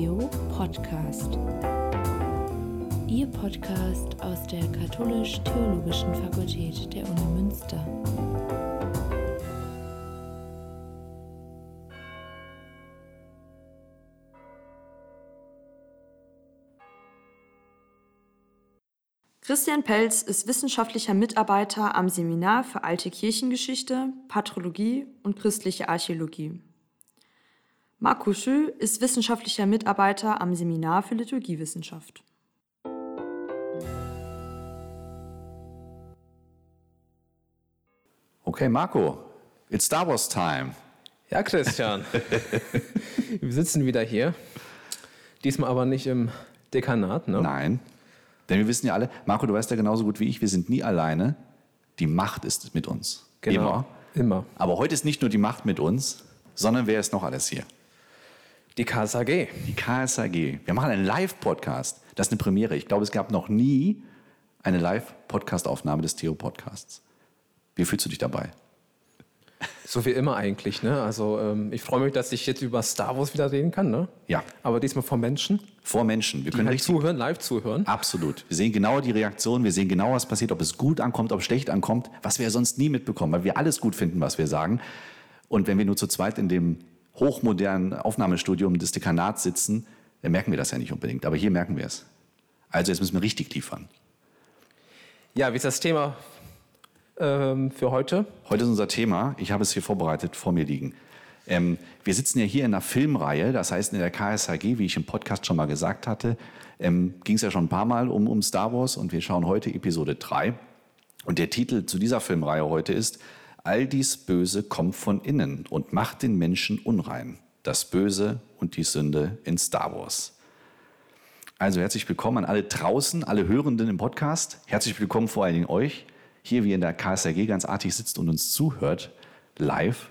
Theo Podcast. Ihr Podcast aus der Katholisch-Theologischen Fakultät der Uni Münster. Christian Pelz ist wissenschaftlicher Mitarbeiter am Seminar für Alte Kirchengeschichte, Patrologie und christliche Archäologie. Marco Schö ist wissenschaftlicher Mitarbeiter am Seminar für Liturgiewissenschaft. Okay, Marco, it's Star Wars time. Ja, Christian. wir sitzen wieder hier. Diesmal aber nicht im Dekanat, ne? Nein, denn wir wissen ja alle, Marco, du weißt ja genauso gut wie ich, wir sind nie alleine. Die Macht ist mit uns. Genau. Immer. Immer. Aber heute ist nicht nur die Macht mit uns, sondern wer ist noch alles hier? Die KSAG. Die KSAG. Wir machen einen Live-Podcast. Das ist eine Premiere. Ich glaube, es gab noch nie eine Live-Podcast-Aufnahme des Theo-Podcasts. Wie fühlst du dich dabei? So wie immer eigentlich. Ne? Also ähm, ich freue mich, dass ich jetzt über Star Wars wieder reden kann. Ne? Ja. Aber diesmal vor Menschen, Vor Menschen. Wir können halt zuhören, live zuhören. Absolut. Wir sehen genau die Reaktion, wir sehen genau, was passiert, ob es gut ankommt, ob es schlecht ankommt, was wir sonst nie mitbekommen, weil wir alles gut finden, was wir sagen. Und wenn wir nur zu zweit in dem hochmodernen Aufnahmestudium des Dekanats sitzen, dann merken wir das ja nicht unbedingt. Aber hier merken wir es. Also jetzt müssen wir richtig liefern. Ja, wie ist das Thema ähm, für heute? Heute ist unser Thema, ich habe es hier vorbereitet, vor mir liegen. Ähm, wir sitzen ja hier in einer Filmreihe, das heißt in der KSHG, wie ich im Podcast schon mal gesagt hatte, ähm, ging es ja schon ein paar Mal um, um Star Wars und wir schauen heute Episode 3. Und der Titel zu dieser Filmreihe heute ist All dies Böse kommt von innen und macht den Menschen unrein. Das Böse und die Sünde in Star Wars. Also herzlich willkommen an alle draußen, alle Hörenden im Podcast. Herzlich willkommen vor allen Dingen euch, hier wie in der KSRG ganz artig sitzt und uns zuhört, live.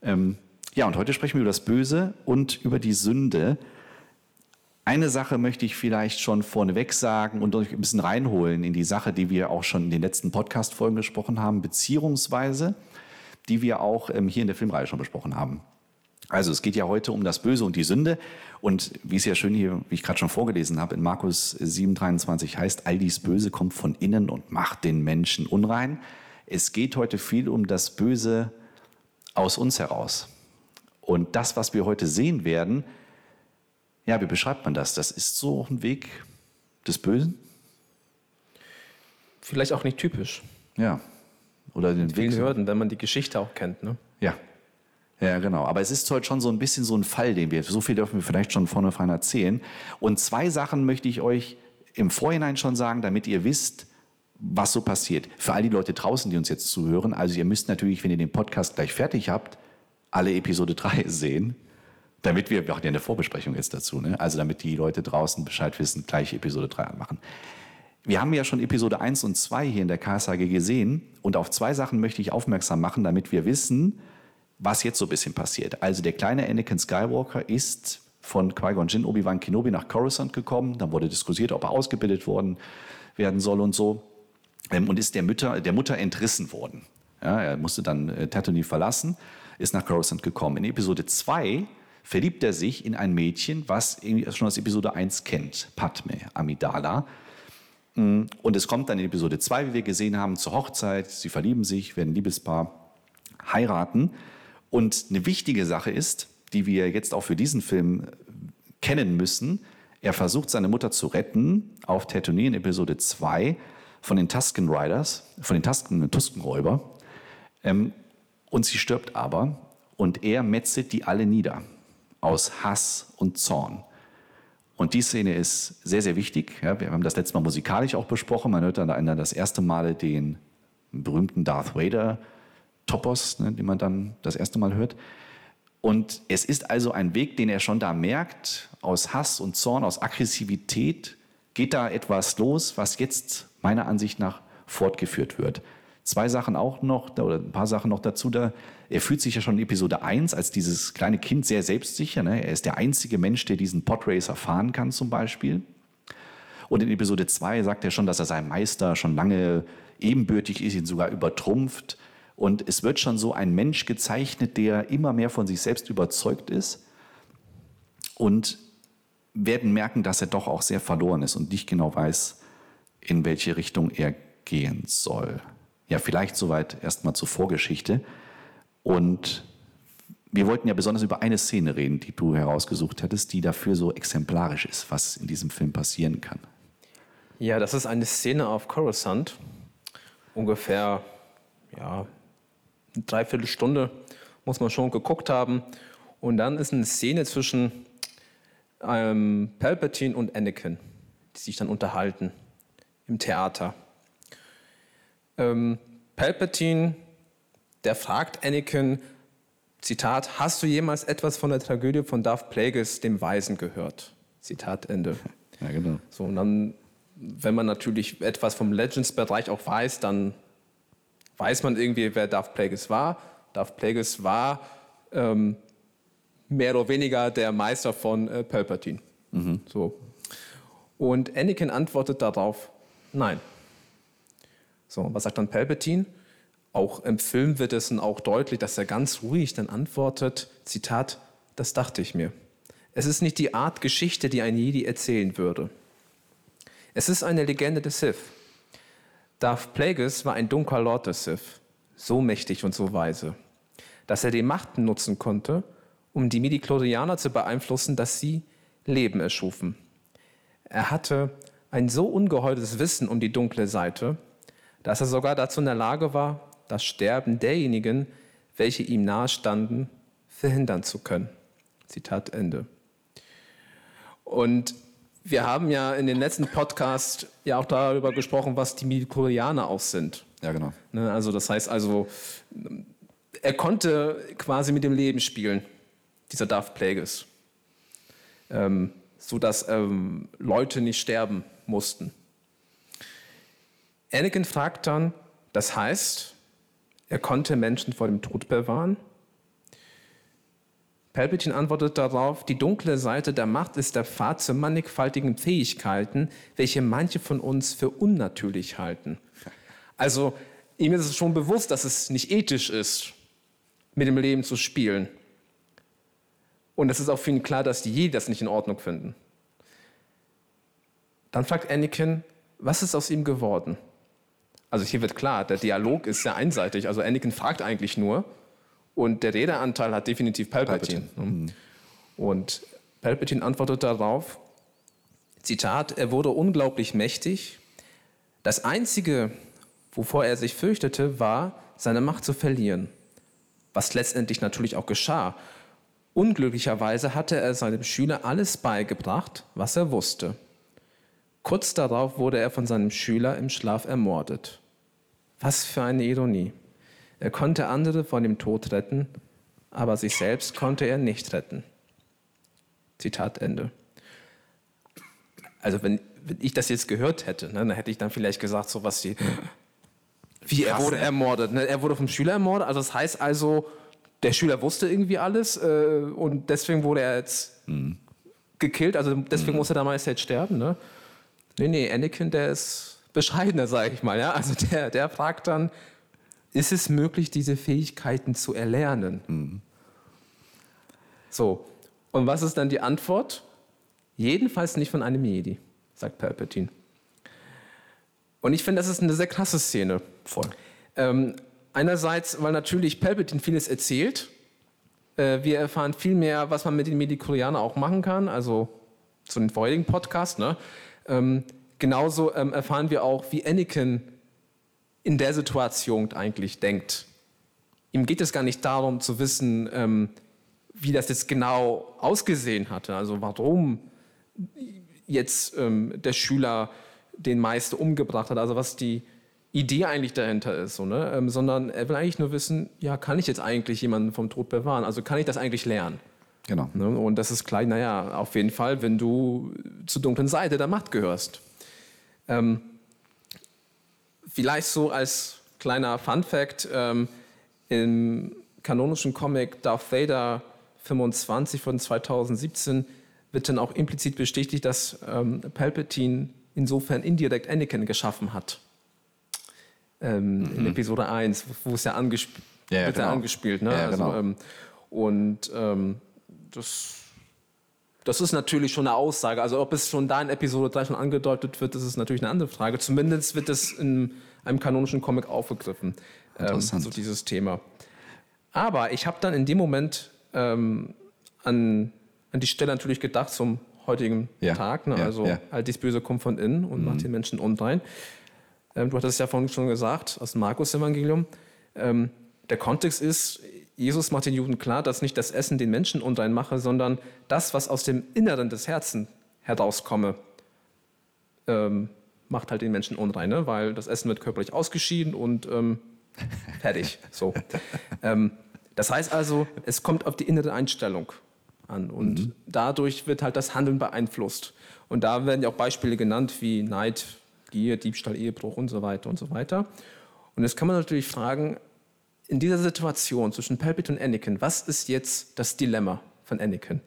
Ähm, ja, und heute sprechen wir über das Böse und über die Sünde. Eine Sache möchte ich vielleicht schon vorneweg sagen und euch ein bisschen reinholen in die Sache, die wir auch schon in den letzten Podcast-Folgen gesprochen haben, beziehungsweise die wir auch ähm, hier in der Filmreihe schon besprochen haben. Also es geht ja heute um das Böse und die Sünde. Und wie es ja schön hier, wie ich gerade schon vorgelesen habe, in Markus 7,23 heißt, all dies Böse kommt von innen und macht den Menschen unrein. Es geht heute viel um das Böse aus uns heraus. Und das, was wir heute sehen werden, ja, wie beschreibt man das? Das ist so ein Weg des Bösen? Vielleicht auch nicht typisch. Ja. Oder den Vielen. Hürden, wenn man die Geschichte auch kennt. Ne? Ja. Ja, genau. Aber es ist heute schon so ein bisschen so ein Fall, den wir, so viel dürfen wir vielleicht schon vorne vorne erzählen. Und zwei Sachen möchte ich euch im Vorhinein schon sagen, damit ihr wisst, was so passiert. Für all die Leute draußen, die uns jetzt zuhören, also ihr müsst natürlich, wenn ihr den Podcast gleich fertig habt, alle Episode 3 sehen, damit wir, wir hatten ja eine Vorbesprechung jetzt dazu, ne? also damit die Leute draußen Bescheid wissen, gleich Episode 3 anmachen. Wir haben ja schon Episode 1 und 2 hier in der KSAG gesehen und auf zwei Sachen möchte ich aufmerksam machen, damit wir wissen, was jetzt so ein bisschen passiert. Also der kleine Anakin Skywalker ist von Qui-Gon Jinn, Obi-Wan Kenobi nach Coruscant gekommen. Dann wurde diskutiert, ob er ausgebildet worden werden soll und so. Ähm, und ist der Mutter, der Mutter entrissen worden. Ja, er musste dann äh, Tatooine verlassen, ist nach Coruscant gekommen. In Episode 2 verliebt er sich in ein Mädchen, was schon aus Episode 1 kennt, Padme Amidala. Mm, Und es kommt dann in Episode 2, wie wir gesehen haben, zur Hochzeit. Sie verlieben sich, werden Liebespaar, heiraten. Und eine wichtige Sache ist, die wir jetzt auch für diesen Film kennen müssen, er versucht seine Mutter zu retten auf Tatooine in Episode 2 von den Tusken Riders, von den Tusken, Tuskenräuber. Ähm, und sie stirbt aber und er metzelt die alle nieder aus Hass und Zorn. Und die Szene ist sehr, sehr wichtig. Ja, wir haben das letzte Mal musikalisch auch besprochen. Man hört dann das erste Mal den berühmten Darth Vader Topos, ne, den man dann das erste Mal hört. Und es ist also ein Weg, den er schon da merkt, aus Hass und Zorn, aus Aggressivität geht da etwas los, was jetzt meiner Ansicht nach fortgeführt wird. Zwei Sachen auch noch, oder ein paar Sachen noch dazu. Da, er fühlt sich ja schon in Episode 1 als dieses kleine Kind sehr selbstsicher. Ne? Er ist der einzige Mensch, der diesen Podracer fahren kann zum Beispiel. Und in Episode 2 sagt er schon, dass er seinem Meister schon lange ebenbürtig ist, ihn sogar übertrumpft. Und es wird schon so ein Mensch gezeichnet, der immer mehr von sich selbst überzeugt ist. Und werden merken, dass er doch auch sehr verloren ist und nicht genau weiß, in welche Richtung er gehen soll. Ja, vielleicht soweit erstmal zur Vorgeschichte. Und wir wollten ja besonders über eine Szene reden, die du herausgesucht hattest, die dafür so exemplarisch ist, was in diesem Film passieren kann. Ja, das ist eine Szene auf Coruscant. Ungefähr, ja, eine Dreiviertelstunde muss man schon geguckt haben. Und dann ist eine Szene zwischen ähm, Palpatine und Anakin, die sich dann unterhalten im Theater. Ähm, Palpatine, der fragt Anakin, Zitat, hast du jemals etwas von der Tragödie von Darth Plagueis, dem Weisen, gehört? Zitat Ende. Ja, genau. So, und dann, wenn man natürlich etwas vom Legends-Bereich auch weiß, dann weiß man irgendwie, wer Darth Plagueis war. Darth Plagueis war ähm, mehr oder weniger der Meister von äh, Palpatine. Mhm. So. Und Anakin antwortet darauf, nein. So, was sagt dann Palpatine? Auch im Film wird es dann auch deutlich, dass er ganz ruhig dann antwortet, Zitat, das dachte ich mir. Es ist nicht die Art Geschichte, die ein Jedi erzählen würde. Es ist eine Legende des Sith. Darth Plagueis war ein dunkler Lord des Sith, so mächtig und so weise, dass er die Macht nutzen konnte, um die Midi-Chlorianer zu beeinflussen, dass sie Leben erschufen. Er hatte ein so ungeheures Wissen um die dunkle Seite, dass er sogar dazu in der Lage war, das Sterben derjenigen, welche ihm nahestanden, verhindern zu können. Zitat Ende. Und wir haben ja in den letzten Podcast ja auch darüber gesprochen, was die Midichlorianer auch sind. Ja, genau. Ne, also das heißt also, er konnte quasi mit dem Leben spielen dieser Darth Plagueis, ähm, sodass ähm, Leute nicht sterben mussten. Anakin fragt dann, das heißt, er konnte Menschen vor dem Tod bewahren? Palpatine antwortet darauf, die dunkle Seite der Macht ist der Pfad zu mannigfaltigen Fähigkeiten, welche manche von uns für unnatürlich halten. Also ihm ist es schon bewusst, dass es nicht ethisch ist, mit dem Leben zu spielen. Und es ist auch für ihn klar, dass die Jedi das nicht in Ordnung finden. Dann fragt Anakin, was ist aus ihm geworden? Also hier wird klar, der Dialog ist sehr einseitig. Also Anakin fragt eigentlich nur und der Redeanteil hat definitiv Palpatine. Palpatine. Mhm. Und Palpatine antwortet darauf, Zitat, er wurde unglaublich mächtig. Das Einzige, wovor er sich fürchtete, war, seine Macht zu verlieren. Was letztendlich natürlich auch geschah. Unglücklicherweise hatte er seinem Schüler alles beigebracht, was er wusste. Kurz darauf wurde er von seinem Schüler im Schlaf ermordet. Was für eine Ironie. Er konnte andere von dem Tod retten, aber sich selbst konnte er nicht retten. Zitat Ende. Also wenn, wenn ich das jetzt gehört hätte, ne, dann hätte ich dann vielleicht gesagt so was wie, wie er wurde ermordet. Ne? Er wurde vom Schüler ermordet. Also das heißt also, der Schüler wusste irgendwie alles äh, und deswegen wurde er jetzt mhm. gekillt, also deswegen mhm. musste der Meister jetzt sterben. Ne? Nee, nee, Anakin, der ist bescheidener, sage ich mal. Ja? Also der, der fragt dann, ist es möglich, diese Fähigkeiten zu erlernen? Mhm. So, und was ist dann die Antwort? Jedenfalls nicht von einem Jedi, sagt Palpatine. Und ich finde, das ist eine sehr krasse Szene. Voll. Ähm, Einerseits, weil natürlich Palpatine vieles erzählt. Äh, wir erfahren viel mehr, was man mit den Medikulianern auch machen kann, also zu den vorherigen Podcasts. Ne? Ähm, genauso ähm, erfahren wir auch, wie Anakin in der Situation eigentlich denkt. Ihm geht es gar nicht darum zu wissen, ähm, wie das jetzt genau ausgesehen hatte, also warum jetzt ähm, der Schüler den Meister umgebracht hat, also was die Idee eigentlich dahinter ist, so, ne? Ähm, sondern er will eigentlich nur wissen, ja, kann ich jetzt eigentlich jemanden vom Tod bewahren? Also kann ich das eigentlich lernen? Genau. Ne? Und das ist klar, naja, auf jeden Fall, wenn du zur dunklen Seite der Macht gehörst. Ähm, vielleicht so als kleiner Fun Fact, ähm, im kanonischen Comic Darth Vader 25 von 2017 wird dann auch implizit bestätigt, dass ähm, Palpatine insofern indirekt Anakin geschaffen hat ähm, mhm. in Episode 1, wo es ja, angesp ja, ja, wird genau. ja angespielt. Ne? Ja, also, genau. ähm, und ähm, das Das ist natürlich schon eine Aussage. Also ob es schon da in Episode 3 schon angedeutet wird, das ist natürlich eine andere Frage. Zumindest wird es in einem kanonischen Comic aufgegriffen, ähm, so dieses Thema. Aber ich habe dann in dem Moment ähm, an, an die Stelle natürlich gedacht zum heutigen Ja, Tag. Ne? ja, also ja. halt dies Böse kommt von innen und macht den Menschen unrein. Ähm, du hattest es ja vorhin schon gesagt, aus dem Markus-Evangelium. Ähm, der Kontext ist, Jesus macht den Juden klar, dass nicht das Essen den Menschen unrein mache, sondern das, was aus dem Inneren des Herzens herauskomme, ähm, macht halt den Menschen unrein, ne? weil das Essen wird körperlich ausgeschieden und ähm, fertig. So. ähm, das heißt also, es kommt auf die innere Einstellung an und dadurch wird halt das Handeln beeinflusst. Und da werden ja auch Beispiele genannt wie Neid, Gier, Diebstahl, Ehebruch und so weiter und so weiter. Und jetzt kann man natürlich fragen, in dieser Situation zwischen Palpatine und Anakin, was ist jetzt das Dilemma von Anakin?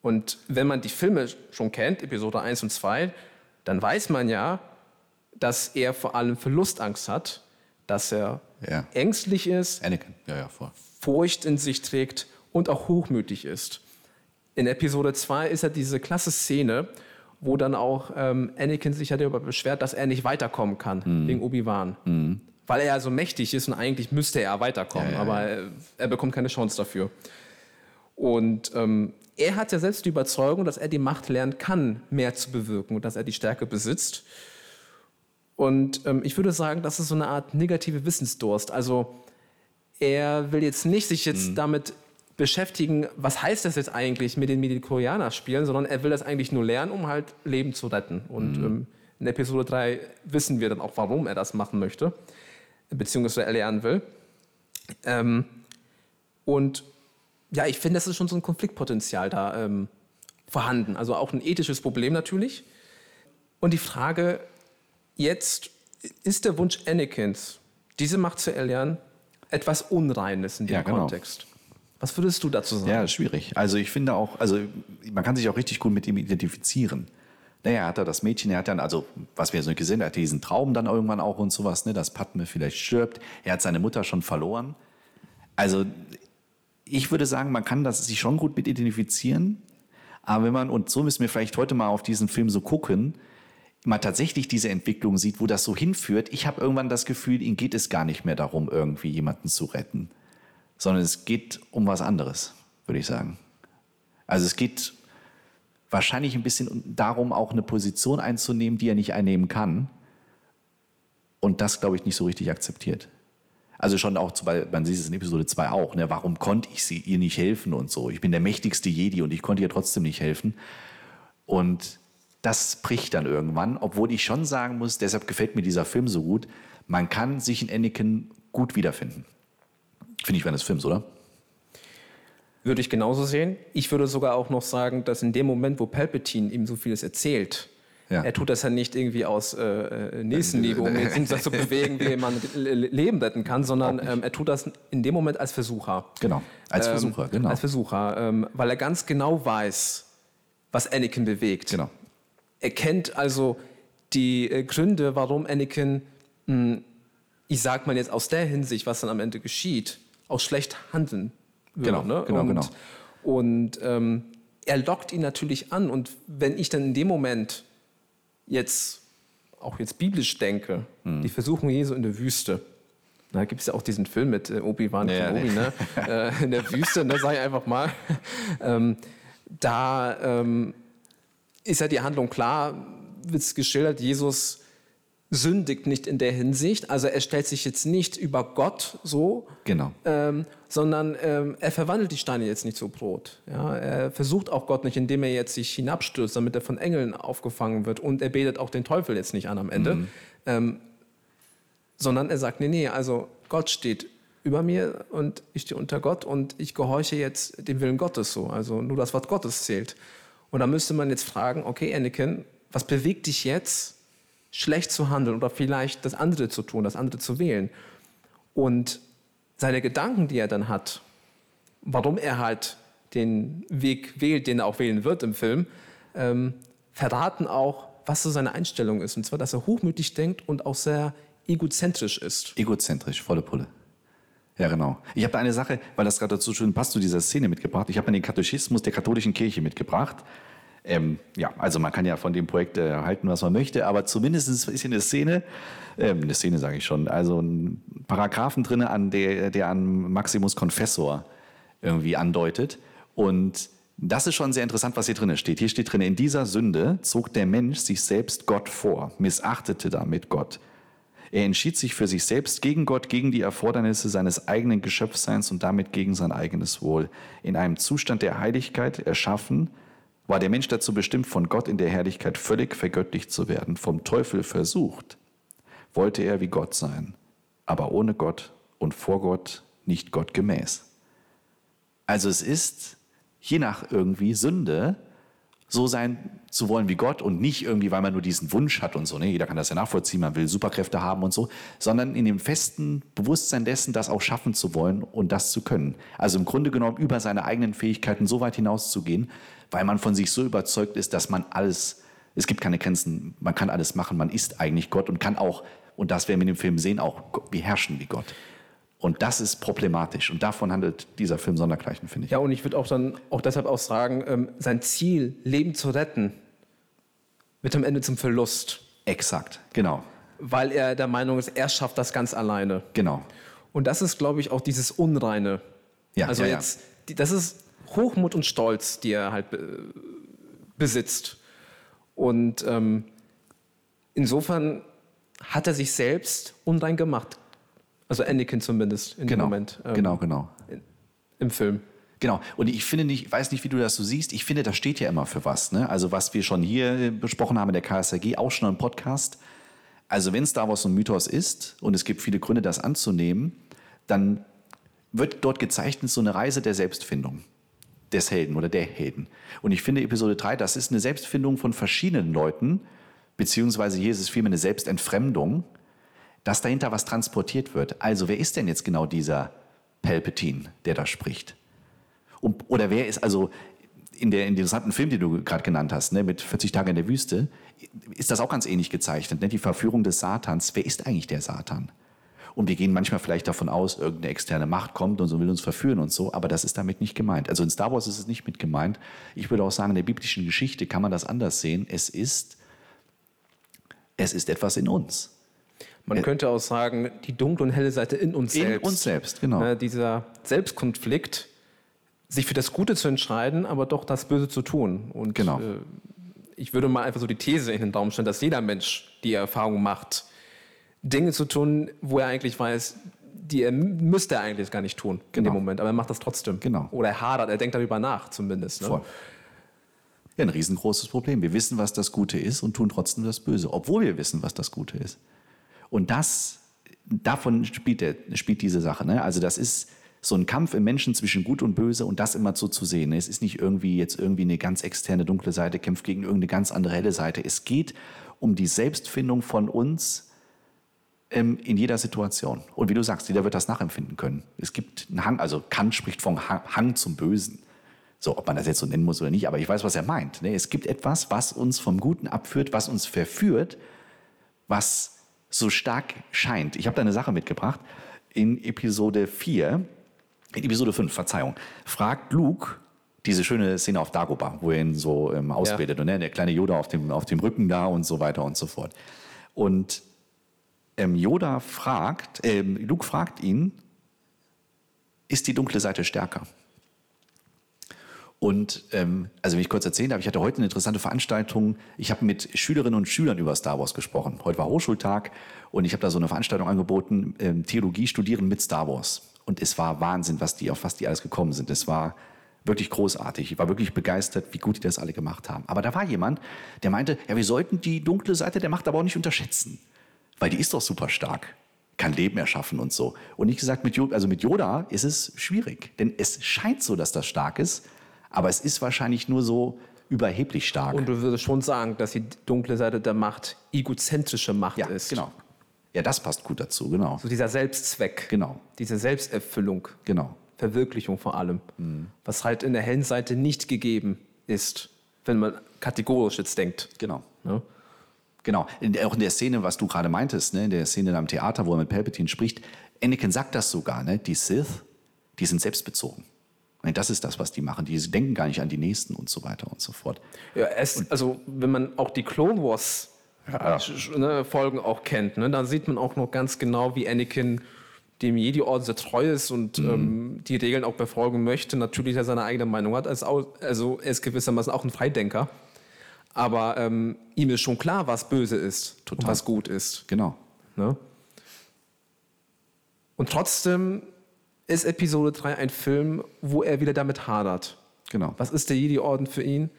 Und wenn man die Filme schon kennt, Episode 1 und 2, dann weiß man ja, dass er vor allem Verlustangst hat, dass er Ja. ängstlich ist, Anakin, ja, ja, vor. Furcht in sich trägt und auch hochmütig ist. In Episode 2 ist ja diese klasse Szene, wo dann auch ähm, Anakin sich ja darüber beschwert, dass er nicht weiterkommen kann, wegen Obi-Wan. Weil er ja so mächtig ist und eigentlich müsste er weiterkommen, Ja, ja, aber Er, er bekommt keine Chance dafür. Und ähm, er hat ja selbst die Überzeugung, dass er die Macht lernen kann, mehr zu bewirken und dass er die Stärke besitzt. Und ähm, ich würde sagen, das ist so eine Art negative Wissensdurst. Also er will jetzt nicht sich jetzt damit beschäftigen, was heißt das jetzt eigentlich mit den Midichlorianer spielen, sondern er will das eigentlich nur lernen, um halt Leben zu retten. Und ähm, in Episode 3 wissen wir dann auch, warum er das machen möchte, beziehungsweise er lernen will. Ähm, und ja, ich finde, das ist schon so ein Konfliktpotenzial da ähm, vorhanden. Also auch ein ethisches Problem natürlich. Und die Frage jetzt, ist der Wunsch Anakins, diese Macht zu erlernen, etwas Unreines in dem Ja, genau. Kontext? Was würdest du dazu sagen? Ja, schwierig. Also ich finde auch, also man kann sich auch richtig gut mit ihm identifizieren. Naja, hat er das Mädchen, er hat dann, also was wir so gesehen haben, er hat diesen Traum dann irgendwann auch und sowas, ne, dass Padme vielleicht stirbt. Er hat seine Mutter schon verloren. Also ich würde sagen, man kann das sich schon gut mit identifizieren. Aber wenn man, und so müssen wir vielleicht heute mal auf diesen Film so gucken, mal tatsächlich diese Entwicklung sieht, wo das so hinführt, ich habe irgendwann das Gefühl, ihm geht es gar nicht mehr darum, irgendwie jemanden zu retten, sondern es geht um was anderes, würde ich sagen. Also es geht wahrscheinlich ein bisschen darum, auch eine Position einzunehmen, die er nicht einnehmen kann. Und das, glaube ich, nicht so richtig akzeptiert. Also schon auch, weil man sieht es in Episode 2 auch, ne? warum konnte ich sie, ihr nicht helfen und so. Ich bin der mächtigste Jedi und ich konnte ihr trotzdem nicht helfen. Und das bricht dann irgendwann, obwohl ich schon sagen muss, deshalb gefällt mir dieser Film so gut, man kann sich in Anakin gut wiederfinden. Finde ich während des Films, oder? Würde ich genauso sehen. Ich würde sogar auch noch sagen, dass in dem Moment, wo Palpatine ihm so vieles erzählt, Ja. er tut das ja nicht irgendwie aus äh, äh, Nächstenliebe, um so zu bewegen, wie man Le- Le- Leben retten kann, sondern ähm, er tut das in dem Moment als Versucher. Genau, als Ähm, Versucher, genau. Als Versucher, ähm, weil er ganz genau weiß, was Anakin bewegt. Genau. Er kennt also die äh, Gründe, warum Anakin, mh, ich sag mal jetzt aus der Hinsicht, was dann am Ende geschieht, auch schlecht handeln würde. Genau, ne? genau, und, genau. Und ähm, er lockt ihn natürlich an. Und wenn ich dann in dem Moment jetzt auch jetzt biblisch denke, Hm. die Versuchung Jesu in der Wüste, da gibt es ja auch diesen Film mit äh, Obi-Wan Ja, Kenobi, ne? äh, in der Wüste, ne, sag ich einfach mal. ähm, da ähm, ist ja die Handlung klar, wird es geschildert, Jesus sündigt nicht in der Hinsicht, also er stellt sich jetzt nicht über Gott so, Genau. ähm, sondern ähm, er verwandelt die Steine jetzt nicht zu Brot. Ja? Er versucht auch Gott nicht, indem er jetzt sich hinabstürzt, damit er von Engeln aufgefangen wird und er betet auch den Teufel jetzt nicht an am Ende, ähm, sondern er sagt, nee, nee, also Gott steht über mir und ich stehe unter Gott und ich gehorche jetzt dem Willen Gottes so. Also nur das Wort Gottes zählt. Und da müsste man jetzt fragen, okay, Anakin, was bewegt dich jetzt, schlecht zu handeln oder vielleicht das andere zu tun, das andere zu wählen? Und seine Gedanken, die er dann hat, warum er halt den Weg wählt, den er auch wählen wird im Film, ähm, verraten auch, was so seine Einstellung ist. Und zwar, dass er hochmütig denkt und auch sehr egozentrisch ist. Egozentrisch, volle Pulle. Ja, genau. Ich habe eine Sache, weil das gerade dazu schön passt zu dieser Szene mitgebracht. Ich habe den Katechismus der katholischen Kirche mitgebracht. Ähm, ja, also man kann ja von dem Projekt äh, halten, was man möchte, aber zumindest ist hier eine Szene, ähm, eine Szene sage ich schon, also ein Paragraphen drin, an der, der an Maximus Confessor irgendwie andeutet. Und das ist schon sehr interessant, was hier drin steht. Hier steht drin, in dieser Sünde zog der Mensch sich selbst Gott vor, missachtete damit Gott. Er entschied sich für sich selbst gegen Gott, gegen die Erfordernisse seines eigenen Geschöpfseins und damit gegen sein eigenes Wohl. In einem Zustand der Heiligkeit erschaffen, war der Mensch dazu bestimmt, von Gott in der Herrlichkeit völlig vergöttlicht zu werden. Vom Teufel versucht, wollte er wie Gott sein, aber ohne Gott und vor Gott nicht Gott gemäß. Also es ist je nach irgendwie Sünde, so sein zu wollen wie Gott und nicht irgendwie, weil man nur diesen Wunsch hat und so. Ne? Jeder kann das ja nachvollziehen, man will Superkräfte haben und so, sondern in dem festen Bewusstsein dessen, das auch schaffen zu wollen und das zu können. Also im Grunde genommen über seine eigenen Fähigkeiten so weit hinauszugehen, weil man von sich so überzeugt ist, dass man alles, es gibt keine Grenzen, man kann alles machen, man ist eigentlich Gott und kann auch, und das werden wir in dem Film sehen, auch beherrschen wie Gott. Und das ist problematisch. Und davon handelt dieser Film Sondergleichen, finde ich. Ja, und ich würde auch dann auch deshalb auch sagen, ähm, sein Ziel, Leben zu retten, wird am Ende zum Verlust. Exakt, genau. Weil er der Meinung ist, er schafft das ganz alleine. Genau. Und das ist, glaube ich, auch dieses Unreine. Ja, also ja, ja. jetzt, das ist Hochmut und Stolz, die er halt be besitzt. Und ähm, insofern hat er sich selbst unrein gemacht. Also Anakin zumindest in Genau, dem Moment. ähm, genau, genau. Im Film. Genau. Und ich finde nicht, ich weiß nicht, wie du das so siehst. Ich finde, das steht ja immer für was. Ne? Also was wir schon hier äh, besprochen haben in der KSRG, auch schon im Podcast. Also wenn Star Wars ein Mythos ist und es gibt viele Gründe, das anzunehmen, dann wird dort gezeichnet so eine Reise der Selbstfindung des Helden oder der Helden. Und ich finde Episode 3, das ist eine Selbstfindung von verschiedenen Leuten, beziehungsweise hier ist es vielmehr eine Selbstentfremdung, dass dahinter was transportiert wird. Also wer ist denn jetzt genau dieser Palpatine, der da spricht? Und, oder wer ist also in der in dem interessanten Film, den du gerade genannt hast, ne, mit 40 Tage in der Wüste, ist das auch ganz ähnlich gezeichnet. Ne? Die Verführung des Satans. Wer ist eigentlich der Satan? Und wir gehen manchmal vielleicht davon aus, irgendeine externe Macht kommt und so will uns verführen und so, aber das ist damit nicht gemeint. Also in Star Wars ist es nicht mit gemeint. Ich würde auch sagen, in der biblischen Geschichte kann man das anders sehen. Es ist, es ist etwas in uns. Man Äh, könnte auch sagen, die dunkle und helle Seite in uns In selbst. uns selbst, genau. Ne, dieser Selbstkonflikt, sich für das Gute zu entscheiden, aber doch das Böse zu tun. Und Genau. äh, ich würde mal einfach so die These in den Raum stellen, dass jeder Mensch die Erfahrung macht, Dinge zu tun, wo er eigentlich weiß, die er müsste er eigentlich gar nicht tun in Genau. dem Moment, aber er macht das trotzdem. Genau. Oder er hadert, er denkt darüber nach zumindest. Ne? Voll. Ja, ein riesengroßes Problem. Wir wissen, was das Gute ist und tun trotzdem das Böse, obwohl wir wissen, was das Gute ist. Und das, davon spielt, der, spielt diese Sache. Ne? Also das ist so ein Kampf im Menschen zwischen Gut und Böse und das immer so zu sehen. ne? Es ist nicht irgendwie jetzt irgendwie eine ganz externe dunkle Seite kämpft gegen irgendeine ganz andere helle Seite. Es geht um die Selbstfindung von uns ähm, in jeder Situation. Und wie du sagst, jeder wird das nachempfinden können. Es gibt einen Hang, also Kant spricht vom Hang, zum Bösen. So, ob man das jetzt so nennen muss oder nicht, aber ich weiß, was er meint. Ne? Es gibt etwas, was uns vom Guten abführt, was uns verführt, was so stark scheint. Ich habe da eine Sache mitgebracht. In Episode 4, in Episode 5, Verzeihung, fragt Luke diese schöne Szene auf Dagobah, wo er ihn so ähm, ausbildet und ne, der kleine Yoda auf dem, auf dem Rücken da und so weiter und so fort. Und ähm, Yoda fragt, ähm, Luke fragt ihn, ist die dunkle Seite stärker? Und ähm, also wenn ich kurz erzählen darf, ich hatte heute eine interessante Veranstaltung. Ich habe mit Schülerinnen und Schülern über Star Wars gesprochen. Heute war Hochschultag und ich habe da so eine Veranstaltung angeboten, ähm, Theologie studieren mit Star Wars. Und es war Wahnsinn, was die, auf was die alles gekommen sind. Es war wirklich großartig. Ich war wirklich begeistert, wie gut die das alle gemacht haben. Aber da war jemand, der meinte, ja, wir sollten die dunkle Seite der Macht aber auch nicht unterschätzen. Weil die ist doch super stark. Kann Leben erschaffen und so. Und ich gesagt, mit also mit Yoda ist es schwierig. Denn es scheint so, dass das stark ist. Aber es ist wahrscheinlich nur so überheblich stark. Und du würdest schon sagen, dass die dunkle Seite der Macht egozentrische Macht ja, ist. genau. Ja, das passt gut dazu, genau. So dieser Selbstzweck. Genau. Diese Selbsterfüllung. Genau. Verwirklichung vor allem. Was halt in der hellen Seite nicht gegeben ist, wenn man kategorisch jetzt denkt. Genau. Ne? Genau. In, der- auch in der Szene, was du gerade meintest, ne, in der Szene am Theater, wo er mit Palpatine spricht, Anakin sagt das sogar, ne? die Sith, die sind selbstbezogen. Das ist das, was die machen. Die denken gar nicht an die Nächsten und so weiter und so fort. Ja, es, also wenn man auch die Clone Wars sch- sch- ne, Folgen auch kennt, ne, dann sieht man auch noch ganz genau, wie Anakin dem Jedi-Orden sehr treu ist und ähm, die Regeln auch befolgen möchte. Natürlich, er seine eigene Meinung hat. als au- Also er ist gewissermaßen auch ein Freidenker. Aber ähm, ihm ist schon klar, was böse ist und was gut ist. Genau. Ne? Und trotzdem ist Episode 3 ein Film, wo er wieder damit hadert. Genau. Was ist der Jedi-Orden für ihn?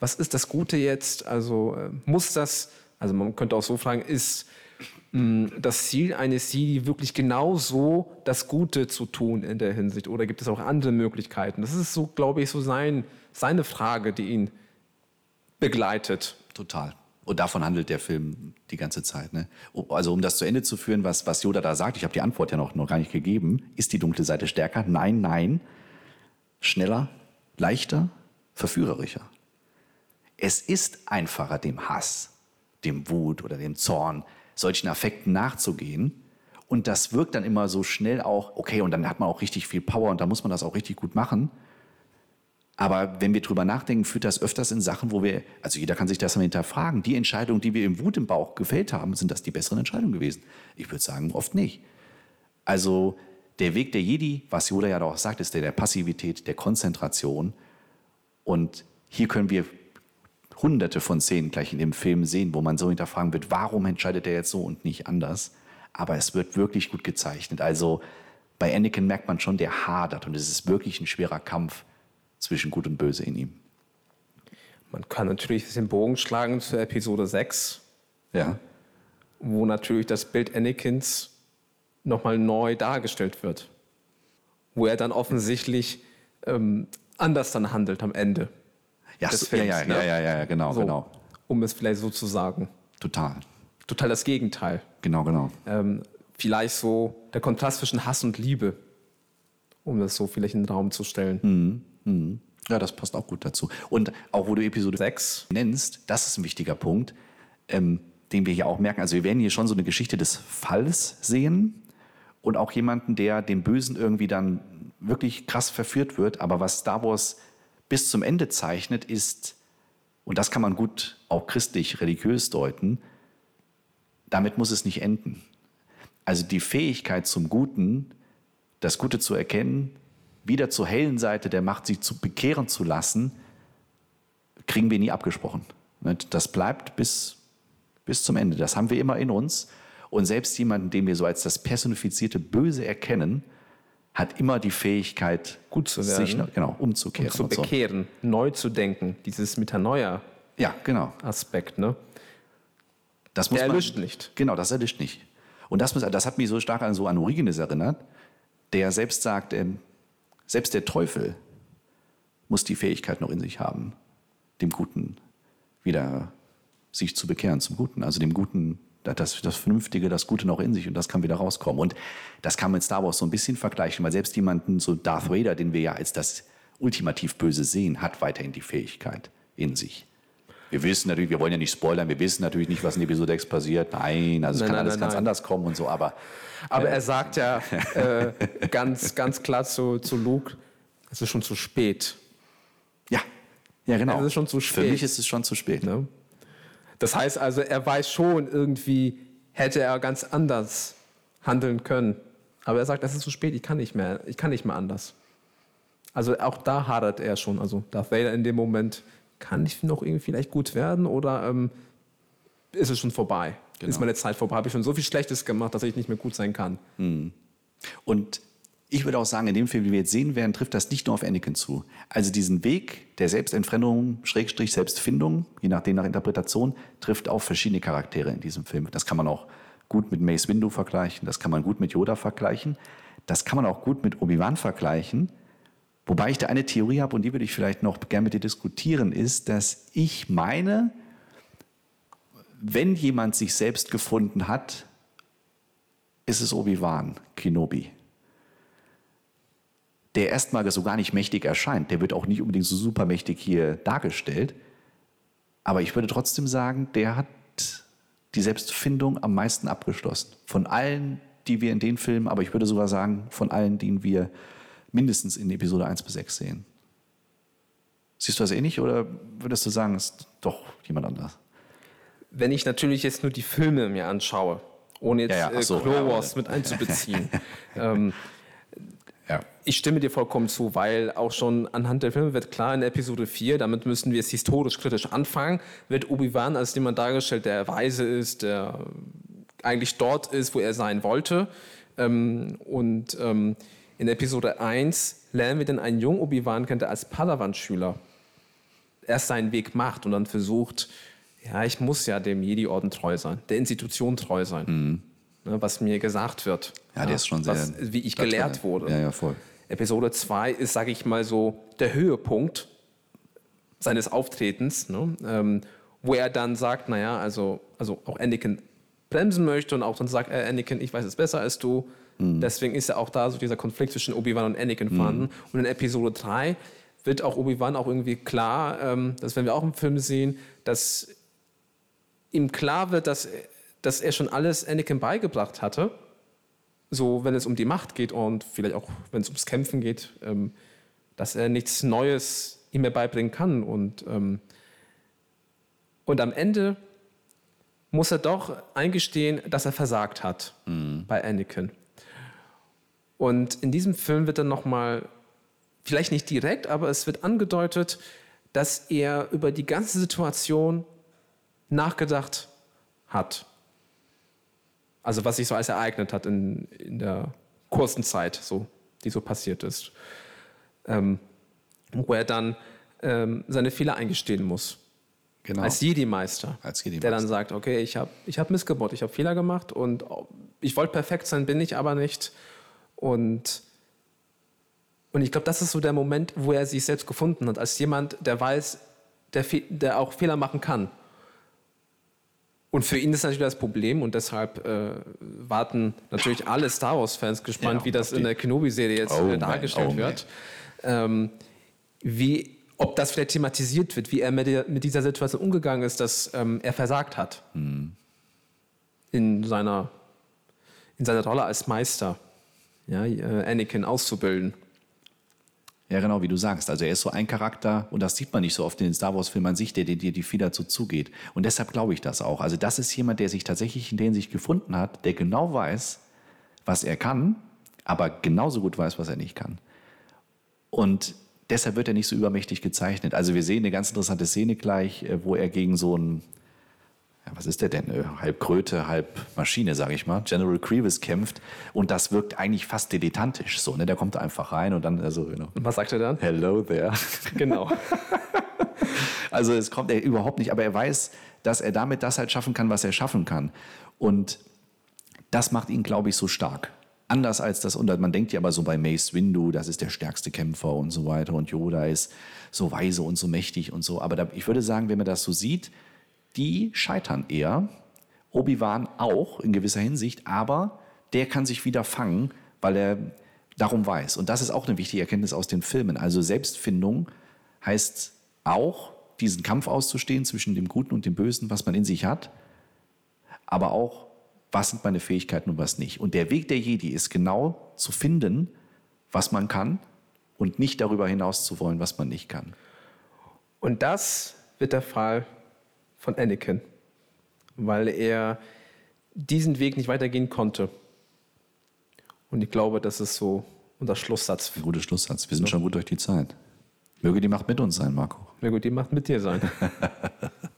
Was ist das Gute jetzt? Also äh, muss das, also man könnte auch so fragen, ist mh, das Ziel eines Jedi wirklich genauso das Gute zu tun in der Hinsicht? Oder gibt es auch andere Möglichkeiten? Das ist so, glaube ich, so sein, seine Frage, die ihn begleitet. Total. Und davon handelt der Film die ganze Zeit. Ne? Also um das zu Ende zu führen, was, was Yoda da sagt, ich habe die Antwort ja noch, noch gar nicht gegeben, ist die dunkle Seite stärker? Nein, nein. Schneller, leichter, verführerischer. Es ist einfacher, dem Hass, dem Wut oder dem Zorn, solchen Affekten nachzugehen. Und das wirkt dann immer so schnell auch, okay, und dann hat man auch richtig viel Power und dann muss man das auch richtig gut machen. Aber wenn wir drüber nachdenken, führt das öfters in Sachen, wo wir, also jeder kann sich das mal hinterfragen, die Entscheidungen, die wir im Wut im Bauch gefällt haben, sind das die besseren Entscheidungen gewesen? Ich würde sagen, oft nicht. Also der Weg der Jedi, was Yoda ja auch sagt, ist der der Passivität, der Konzentration. Und hier können wir hunderte von Szenen gleich in dem Film sehen, wo man so hinterfragen wird, warum entscheidet er jetzt so und nicht anders? Aber es wird wirklich gut gezeichnet. Also bei Anakin merkt man schon, der hadert und es ist wirklich ein schwerer Kampf zwischen Gut und Böse in ihm. Man kann natürlich den Bogen schlagen zu Episode 6, Ja. wo natürlich das Bild Anakins nochmal neu dargestellt wird. Wo er dann offensichtlich ähm, anders dann handelt am Ende. Ja, des so, ja, ja, Films, ne? ja, ja, ja, genau, So, genau. Um es vielleicht so zu sagen. Total. Total das Gegenteil. Genau, genau. Ähm, vielleicht so der Kontrast zwischen Hass und Liebe, um das so vielleicht in den Raum zu stellen. Ja, das passt auch gut dazu. Und auch wo du Episode Sechs. nennst, das ist ein wichtiger Punkt, ähm, den wir hier auch merken. Also wir werden hier schon so eine Geschichte des Falls sehen und auch jemanden, der dem Bösen irgendwie dann wirklich krass verführt wird. Aber was Star Wars bis zum Ende zeichnet, ist, und das kann man gut auch christlich, religiös deuten, damit muss es nicht enden. Also die Fähigkeit zum Guten, das Gute zu erkennen, wieder zur hellen Seite der Macht sich zu bekehren zu lassen, kriegen wir nie abgesprochen. Ne, Das bleibt bis, bis zum Ende. Das haben wir immer in uns. Und selbst jemanden, den wir so als das personifizierte Böse erkennen, hat immer die Fähigkeit, Gut zu sich werden. noch- genau, umzukehren. zu und so. bekehren, neu zu denken, dieses Metanoia-Aspekt, Ja, genau. ne? Das muss Der man- erlischt nicht. Genau, das erlischt nicht. Und das, muss, das hat mich so stark an so an Origenes erinnert, der selbst sagt, ähm, selbst der Teufel muss die Fähigkeit noch in sich haben, dem Guten wieder sich zu bekehren, zum Guten. Also dem Guten, das, das Vernünftige, das Gute noch in sich und das kann wieder rauskommen. Und das kann man mit Star Wars so ein bisschen vergleichen, weil selbst jemanden, so Darth Vader, den wir ja als das ultimativ Böse sehen, hat weiterhin die Fähigkeit in sich. Wir wissen natürlich, wir wollen ja nicht spoilern, wir wissen natürlich nicht, was in Episode 6 passiert. Nein, also es Nein, kann nein, alles nein, ganz anders kommen und so, aber Aber er sagt ja äh, ganz, ganz klar zu, zu Luke, es ist schon zu spät. ja, ja genau. Es ist schon zu Für spät. mich ist es schon zu spät. Ne? Das heißt also, er weiß schon irgendwie, hätte er ganz anders handeln können. Aber er sagt, es ist zu spät, ich kann nicht mehr, ich kann nicht mehr anders. Also auch da hadert er schon. Also Darth Vader in dem Moment, kann ich noch irgendwie vielleicht gut werden oder ähm, ist es schon vorbei? Genau. Ist meine Zeit vorbei? Habe ich schon so viel Schlechtes gemacht, dass ich nicht mehr gut sein kann? Und ich würde auch sagen, in dem Film, wie wir jetzt sehen werden, trifft das nicht nur auf Anakin zu. Also diesen Weg der Selbstentfremdung, Schrägstrich Selbstfindung, je nachdem nach Interpretation, trifft auf verschiedene Charaktere in diesem Film. Das kann man auch gut mit Mace Windu vergleichen, das kann man gut mit Yoda vergleichen, das kann man auch gut mit Obi-Wan vergleichen. Wobei ich da eine Theorie habe und die würde ich vielleicht noch gerne mit dir diskutieren, ist, dass ich meine, wenn jemand sich selbst gefunden hat, ist es Obi-Wan Kenobi. Der erstmal so gar nicht mächtig erscheint. Der wird auch nicht unbedingt so supermächtig hier dargestellt. Aber ich würde trotzdem sagen, der hat die Selbstfindung am meisten abgeschlossen. Von allen die wir in den Filmen, aber ich würde sogar sagen, von allen, die wir mindestens in Episode 1 bis 6 sehen. Siehst du das ähnlich oder würdest du sagen, es ist doch jemand anders? Wenn ich natürlich jetzt nur die Filme mir anschaue, ohne jetzt Ja, ja, ach so, äh, Clone ja, Wars mit einzubeziehen, ähm, Ja. ich stimme dir vollkommen zu, weil auch schon anhand der Filme wird klar in Episode 4, damit müssen wir es historisch kritisch anfangen, wird Obi-Wan als jemand dargestellt, der weise ist, der eigentlich dort ist, wo er sein wollte. Ähm, und ähm, in Episode 1 lernen wir dann einen jungen Obi-Wan der als Padawan-Schüler erst seinen Weg macht und dann versucht, ja, ich muss ja dem Jedi-Orden treu sein, der Institution treu sein, ne, was mir gesagt wird. Mhm. Ja, der ist schon sehr. was, Wie ich gelehrt wurde. Ja, ja, voll. Episode 2 ist, sage ich mal so, der Höhepunkt seines Auftretens, ne? ähm, wo er dann sagt, naja, also, also auch Anakin bremsen möchte und auch dann sagt, äh, Anakin, ich weiß es besser als du. Deswegen ist ja auch da so dieser Konflikt zwischen Obi-Wan und Anakin vorhanden. Und in Episode 3 wird auch Obi-Wan auch irgendwie klar, ähm, das werden wir auch im Film sehen, dass ihm klar wird, dass, dass er schon alles Anakin beigebracht hatte so wenn es um die Macht geht und vielleicht auch wenn es ums Kämpfen geht, ähm, dass er nichts Neues ihm mehr beibringen kann. Und, ähm, und am Ende muss er doch eingestehen, dass er versagt hat bei Anakin. Und in diesem Film wird dann nochmal, vielleicht nicht direkt, aber es wird angedeutet, dass er über die ganze Situation nachgedacht hat. Also was sich so als ereignet hat in, in der kurzen Zeit, so, die so passiert ist. Ähm, wo er dann ähm, seine Fehler eingestehen muss. Genau. Als Jedi-Meister. Als Jedi-Meister. Der dann sagt, okay, ich habe ich hab missgebaut, ich habe Fehler gemacht und ich wollte perfekt sein, bin ich aber nicht. Und, und ich glaube, das ist so der Moment, wo er sich selbst gefunden hat, als jemand, der weiß, der, der auch Fehler machen kann. Und für ihn ist natürlich das Problem und deshalb äh, warten natürlich alle Star Wars-Fans gespannt, Ja, wie das in der Kenobi-Serie jetzt Oh äh, dargestellt oh man. wird. Ähm, wie, ob das vielleicht thematisiert wird, wie er mit, der, mit dieser Situation umgegangen ist, dass ähm, er versagt hat Hm. in, seiner, in seiner Rolle als Meister, ja, äh, Anakin auszubilden. Ja, genau, wie du sagst. Also er ist so ein Charakter, und das sieht man nicht so oft in den Star Wars-Filmen an sich, der dir die Feder so zugeht. Und deshalb glaube ich das auch. Also das ist jemand, der sich tatsächlich in den sich gefunden hat, der genau weiß, was er kann, aber genauso gut weiß, was er nicht kann. Und deshalb wird er nicht so übermächtig gezeichnet. Also wir sehen eine ganz interessante Szene gleich, äh, wo er gegen so ein ja, was ist der denn? Äh, Halb Kröte, halb Maschine, sage ich mal. General Grievous kämpft und das wirkt eigentlich fast dilettantisch. So, ne? Der kommt einfach rein und dann, also, you know, was sagt er dann? hello there. Genau. Also es kommt er überhaupt nicht, aber er weiß, dass er damit das halt schaffen kann, was er schaffen kann. Und das macht ihn, glaube ich, so stark. Anders als das, und man denkt ja aber so bei Mace Windu, das ist der stärkste Kämpfer und so weiter, und Yoda ist so weise und so mächtig und so. Aber da, ich würde sagen, wenn man das so sieht, die scheitern eher. Obi-Wan auch in gewisser Hinsicht, aber der kann sich wieder fangen, weil er darum weiß. Und das ist auch eine wichtige Erkenntnis aus den Filmen. Also Selbstfindung heißt auch, diesen Kampf auszustehen zwischen dem Guten und dem Bösen, was man in sich hat, aber auch, was sind meine Fähigkeiten und was nicht. Und der Weg der Jedi ist genau zu finden, was man kann und nicht darüber hinaus zu wollen, was man nicht kann. Und das wird der Fall von Anakin, weil er diesen Weg nicht weitergehen konnte. Und ich glaube, das ist so unser Schlusssatz. Ein guter Schlusssatz. Wir sind schon gut durch die Zeit. Möge die Macht mit uns sein, Marco. Gut, die macht mit dir sein.